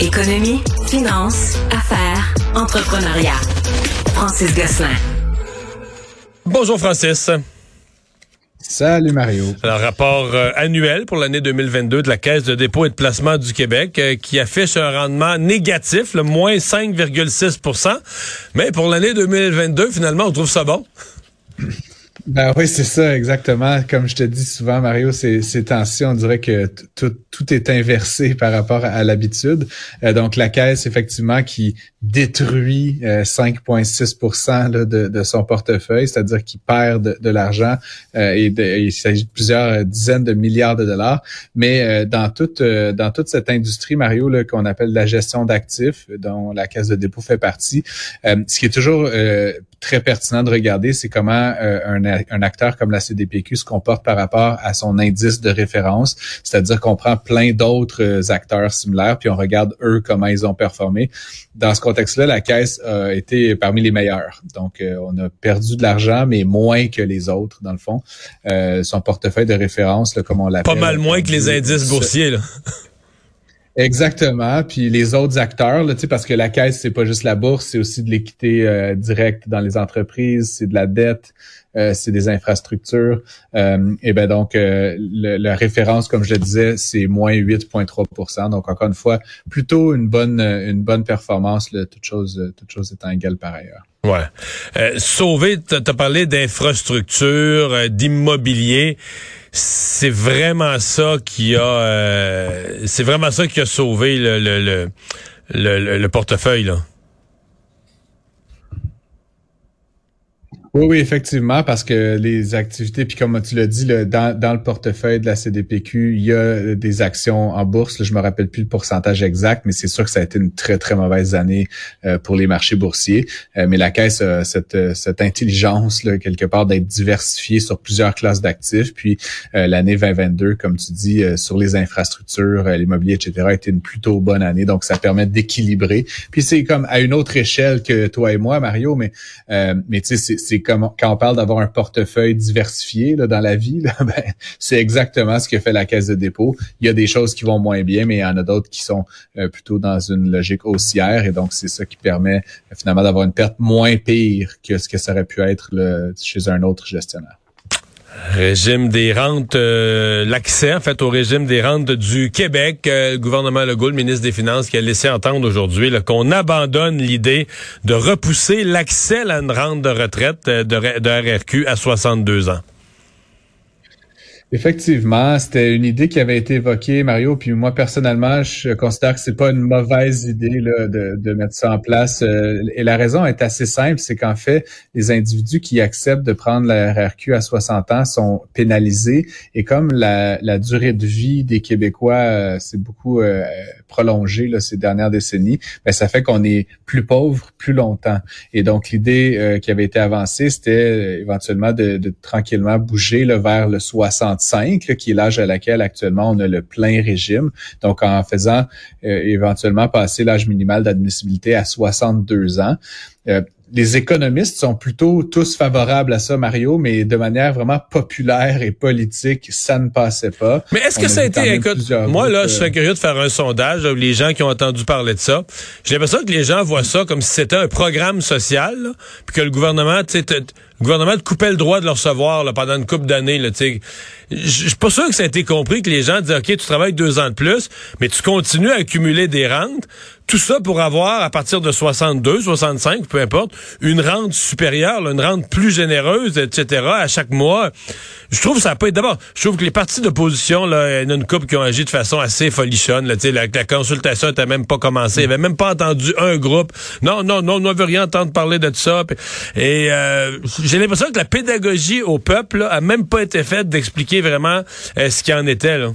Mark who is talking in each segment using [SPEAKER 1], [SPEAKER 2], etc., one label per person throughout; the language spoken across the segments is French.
[SPEAKER 1] Économie, finance, affaires, entrepreneuriat. Francis Gosselin.
[SPEAKER 2] Bonjour Francis.
[SPEAKER 3] Salut Mario.
[SPEAKER 2] Alors, rapport euh, annuel pour l'année 2022 de la Caisse de dépôt et de placement du Québec euh, qui affiche un rendement négatif, le moins 5,6% Mais pour l'année 2022, finalement, on trouve ça bon.
[SPEAKER 3] Ben oui, c'est ça, exactement. Comme je te dis souvent, Mario, ces, ces temps-ci, on dirait que tout, tout est inversé par rapport à, l'habitude. Euh, donc, la caisse, effectivement, qui détruit 5,6 euh, de, de, son portefeuille, c'est-à-dire qu'il perd de, l'argent euh, et il s'agit de plusieurs dizaines de milliards de dollars. Mais dans toute dans toute cette industrie, Mario, qu'on appelle la gestion d'actifs, dont la caisse de dépôt fait partie, ce qui est toujours très pertinent de regarder, c'est comment un, un acteur comme la CDPQ se comporte par rapport à son indice de référence, c'est-à-dire qu'on prend plein d'autres acteurs similaires, puis on regarde eux comment ils ont performé. Dans ce contexte-là, la caisse a été parmi les meilleurs. Donc, euh, on a perdu de l'argent, mais moins que les autres, dans le fond. Euh, son portefeuille de référence, là, comme on l'appelle.
[SPEAKER 2] Pas mal moins que les indices boursiers, là.
[SPEAKER 3] Exactement. Puis les autres acteurs, là, parce que la caisse, c'est pas juste la bourse, c'est aussi de l'équité euh, directe dans les entreprises, c'est de la dette, euh, c'est des infrastructures. Euh, et ben donc, euh, la référence, comme je le disais, c'est moins 8,3% Donc, encore une fois, plutôt une bonne une bonne performance, là, toute chose toute chose étant égale par ailleurs.
[SPEAKER 2] Ouais. sauver, tu as parlé d'infrastructures, d'immobilier c'est vraiment ça qui a c'est vraiment ça qui a sauvé le le, le, le, le portefeuille là.
[SPEAKER 3] Oui, oui, effectivement, parce que les activités, puis comme tu l'as dit, dans, dans, le portefeuille de la CDPQ, il y a des actions en bourse. je me rappelle plus le pourcentage exact, mais c'est sûr que ça a été une très, très mauvaise année euh, pour les marchés boursiers. Euh, mais la Caisse a cette, cette intelligence, là, quelque part, d'être diversifiée sur plusieurs classes d'actifs. Puis euh, l'année 2022, comme tu dis, sur les infrastructures, l'immobilier, etc., a été une plutôt bonne année. Donc, ça permet d'équilibrer. Puis c'est comme à une autre échelle que toi et moi, Mario, mais, mais tu sais, c'est quand on parle d'avoir un portefeuille diversifié dans la vie, ben, c'est exactement ce que fait la caisse de dépôt. Il y a des choses qui vont moins bien, mais il y en a d'autres qui sont euh, plutôt dans une logique haussière. Et donc, c'est ça qui permet euh, finalement d'avoir une perte moins pire que ce que ça aurait pu être chez un autre gestionnaire.
[SPEAKER 2] Régime des rentes, euh, l'accès en fait au régime des rentes du Québec. Euh, le gouvernement Legault, le ministre des Finances, qui a laissé entendre aujourd'hui qu'on abandonne l'idée de repousser l'accès à une rente de retraite euh, de, de RRQ à 62 ans.
[SPEAKER 3] Effectivement, c'était une idée qui avait été évoquée, Mario. Puis moi, personnellement, je considère que c'est pas une mauvaise idée là, de, de, mettre ça en place. Euh, et la raison est assez simple, c'est qu'en fait, les individus qui acceptent de prendre la RRQ à 60 ans sont pénalisés. Et comme la, la durée de vie des Québécois euh, s'est beaucoup euh, prolongée là, ces dernières décennies, ben, ça fait qu'on est plus pauvre plus longtemps. Et donc, l'idée qui avait été avancée, c'était éventuellement de, de tranquillement bouger là, vers le 60 qui est l'âge à laquelle actuellement on a le plein régime. Donc, en faisant euh, éventuellement passer l'âge minimal d'admissibilité à 62 ans. Euh, les économistes sont plutôt tous favorables à ça, Mario, mais de manière vraiment populaire et politique, ça ne passait pas.
[SPEAKER 2] Mais est-ce que ça a été, écoute, moi là, je serais curieux de faire un sondage, les gens qui ont entendu parler de ça. J'ai l'impression que les gens voient ça comme si c'était un programme social, puis que le gouvernement, tu sais, le gouvernement coupait le droit de le recevoir là, pendant une couple d'années. Je suis pas sûr que ça a été compris que les gens disent OK, tu travailles deux ans de plus, mais tu continues à accumuler des rentes. Tout ça pour avoir, à partir de 62, 65, peu importe, une rente supérieure, une rente plus généreuse, etc. à chaque mois. Je trouve que ça pas été... D'abord, je trouve que les partis d'opposition, là, il y en a une couple qui ont agi de façon assez folichonne. Là, la, la consultation n'était même pas commencée. Il avait même pas entendu un groupe. Non, non, non, on ne veut rien entendre parler de ça. Et euh, j'ai l'impression que la pédagogie au peuple a même pas été faite d'expliquer vraiment euh, ce qui en était. Là.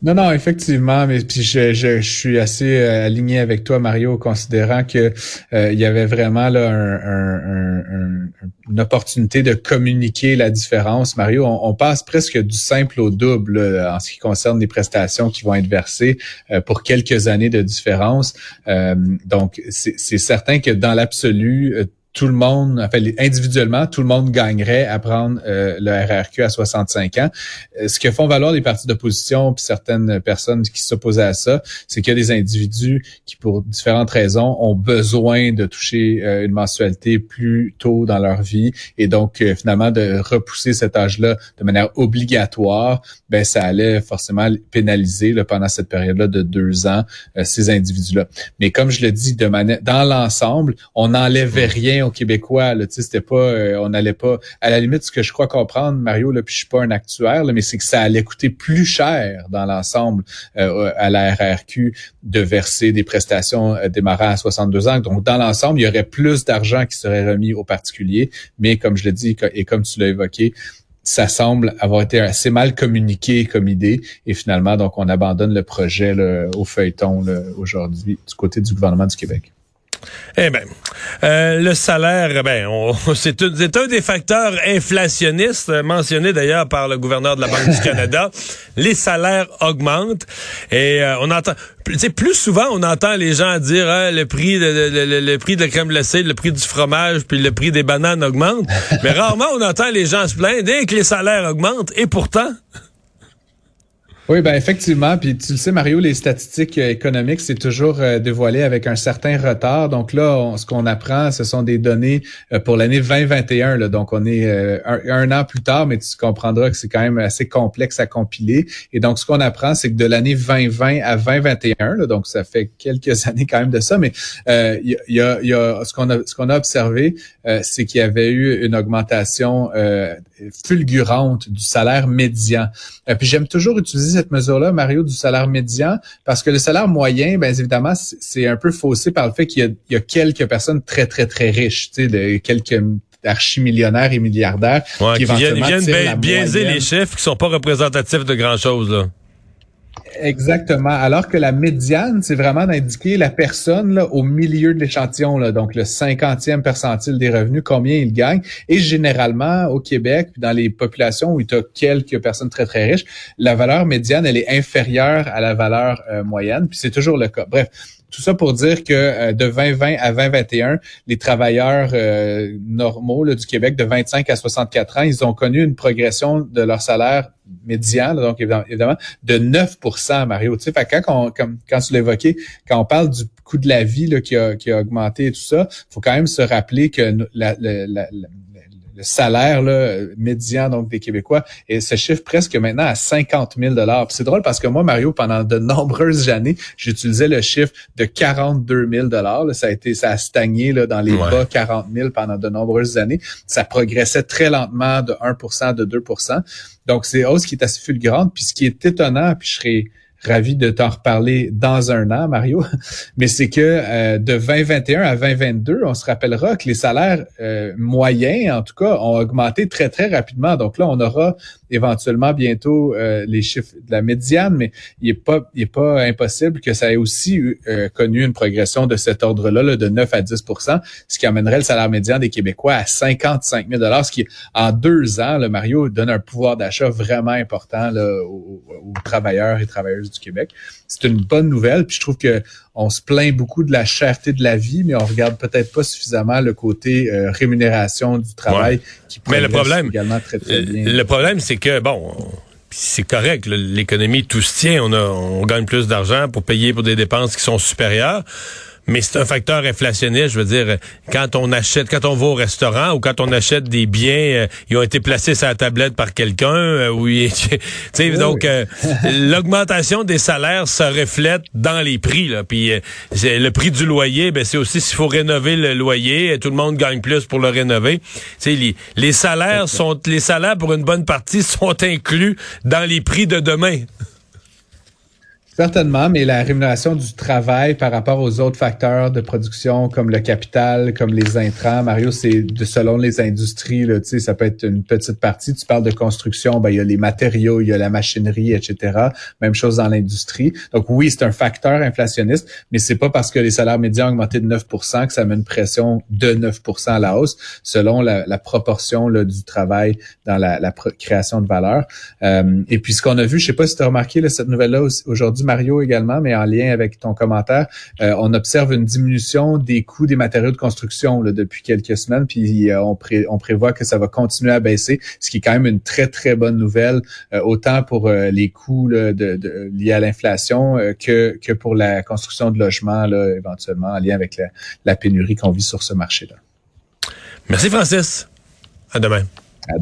[SPEAKER 3] Non, non, effectivement, mais puis je, je, suis assez euh, aligné avec toi, Mario, considérant que euh, il y avait vraiment là un, une opportunité de communiquer la différence. Mario, on, passe presque du simple au double en ce qui concerne les prestations qui vont être versées pour quelques années de différence. donc, c'est certain que dans l'absolu, tout le monde, enfin, individuellement, tout le monde gagnerait à prendre euh, le RRQ à 65 ans. Euh, ce que font valoir les partis d'opposition puis certaines personnes qui s'opposaient à ça, c'est qu'il y a des individus qui, pour différentes raisons, ont besoin de toucher euh, une mensualité plus tôt dans leur vie et donc finalement de repousser cet âge-là de manière obligatoire, ben ça allait forcément pénaliser là, pendant cette période-là de deux ans ces individus-là. Mais comme je le dis, de manière dans l'ensemble, on n'enlèvait rien Québécois. Là, c'était pas, euh, on n'allait pas. À la limite, ce que je crois comprendre, Mario, là, puis je suis pas un actuaire, mais c'est que ça allait coûter plus cher dans l'ensemble euh, à la RRQ de verser des prestations euh, démarrant à 62 ans. Donc, dans l'ensemble, il y aurait plus d'argent qui serait remis aux particuliers. Mais comme je l'ai dit et comme tu l'as évoqué, ça semble avoir été assez mal communiqué comme idée et finalement donc on abandonne le projet au feuilleton aujourd'hui du côté du gouvernement du Québec.
[SPEAKER 2] Eh bien, euh, le salaire, ben, c'est un, des facteurs inflationnistes mentionnés d'ailleurs par le gouverneur de la Banque du Canada. Les salaires augmentent et euh, on entend, plus souvent on entend les gens dire hein, le prix de le, prix de la crème glacée, le prix du fromage, puis le prix des bananes augmente. Mais rarement on entend les gens se plaindre dès que les salaires augmentent et pourtant.
[SPEAKER 3] Oui, ben effectivement. Puis tu le sais, Mario, les statistiques euh, économiques, c'est toujours euh, dévoilé avec un certain retard. Donc là, ce qu'on apprend, ce sont des données euh, pour l'année 2021. Là. Donc on est un, an plus tard, mais tu comprendras que c'est quand même assez complexe à compiler. Et donc ce qu'on apprend, c'est que de l'année 2020 à 2021, là, donc ça fait quelques années quand même de ça, mais il y, a, y, a, ce qu'on a ce qu'on a observé, c'est qu'il y avait eu une augmentation fulgurante du salaire médian. puis j'aime toujours utiliser cette mesure-là, Mario, du salaire médian, parce que le salaire moyen, bien évidemment, c'est un peu faussé par le fait qu'il y, a quelques personnes très, très, très riches, tu sais, de quelques archimillionnaires et milliardaires
[SPEAKER 2] qui, viennent, biaiser les chiffres qui sont pas représentatifs de grand-chose, là.
[SPEAKER 3] Exactement. Alors que la médiane, c'est vraiment d'indiquer la personne au milieu de l'échantillon, donc le cinquantième percentile des revenus, combien il gagne. Et généralement, au Québec, dans les populations où il y a quelques personnes très, très riches, la valeur médiane, elle est inférieure à la valeur euh, moyenne. Puis c'est toujours le cas. Bref, tout ça pour dire que euh, de 2020 à 2021, les travailleurs euh, normaux du Québec de 25 à 64 ans, ils ont connu une progression de leur salaire médian, donc évidemment, de 9 Mario. Tu sais, quand, quand tu l'évoquais, quand on parle du coût de la vie là, qui, a, qui a augmenté et tout ça, faut quand même se rappeler que la, la, la le salaire là, médian donc des Québécois et se chiffre presque maintenant à 50 000 dollars. C'est drôle parce que moi, Mario, pendant de nombreuses années, j'utilisais le chiffre de 42 000 dollars. Ça a été, ça a stagné là, dans les bas 40 000 pendant de nombreuses années. Ça progressait très lentement de 1% de 2% Donc, c'est hausse qui est assez fulgurante. Puis ce qui est étonnant, puis je serais ravi de t'en reparler dans un an, Mario. Mais c'est que euh, de 2021 à 2022, on se rappellera que les salaires euh, moyens, en tout cas, ont augmenté très, très rapidement. Donc là, on aura éventuellement bientôt euh, les chiffres de la médiane, mais il n'est pas, il est pas impossible que ça ait aussi connu une progression de cet ordre-là, de 9 à 10% ce qui amènerait le salaire médian des Québécois à 55 000 ce qui, en deux ans, le Mario, donne un pouvoir d'achat vraiment important là, aux, aux travailleurs et travailleuses du Québec. C'est une bonne nouvelle. Puis je trouve que on se plaint beaucoup de la cherté de la vie, mais on regarde peut-être pas suffisamment le côté euh, rémunération du travail qui
[SPEAKER 2] mais le problème, également très, très bien. Le problème, c'est que bon. C'est correct, l'économie tout se tient, on, a, on gagne plus d'argent pour payer pour des dépenses qui sont supérieures mais c'est un facteur inflationniste. Je veux dire, quand on achète, quand on va au restaurant ou quand on achète des biens, euh, ils ont été placés sur la tablette par quelqu'un. Euh, oui, donc euh, l'augmentation des salaires se reflète dans les prix. Là. Puis le prix du loyer, ben c'est aussi s'il faut rénover le loyer, tout le monde gagne plus pour le rénover. Les, les salaires sont, les salaires pour une bonne partie sont inclus dans les prix de demain.
[SPEAKER 3] Certainement, mais la rémunération du travail par rapport aux autres facteurs de production comme le capital, comme les intrants, Mario, c'est selon les industries, là, ça peut être une petite partie. Tu parles de construction, ben il y a les matériaux, il y a la machinerie, etc. Même chose dans l'industrie. Donc oui, c'est un facteur inflationniste, mais c'est pas parce que les salaires médians ont augmenté de 9 que ça met une pression de 9 à la hausse, selon la, proportion là, du travail dans la, création de valeur. Euh, et puis ce qu'on a vu, je sais pas si tu as remarqué là, cette nouvelle-là aujourd'hui, Mario, également, mais en lien avec ton commentaire, on observe une diminution des coûts des matériaux de construction depuis quelques semaines, puis on, on prévoit que ça va continuer à baisser, ce qui est quand même une très, très bonne nouvelle, autant pour les coûts liés à l'inflation que, pour la construction de logements, éventuellement, en lien avec la pénurie qu'on vit sur ce marché-là.
[SPEAKER 2] Merci, Francis. À demain.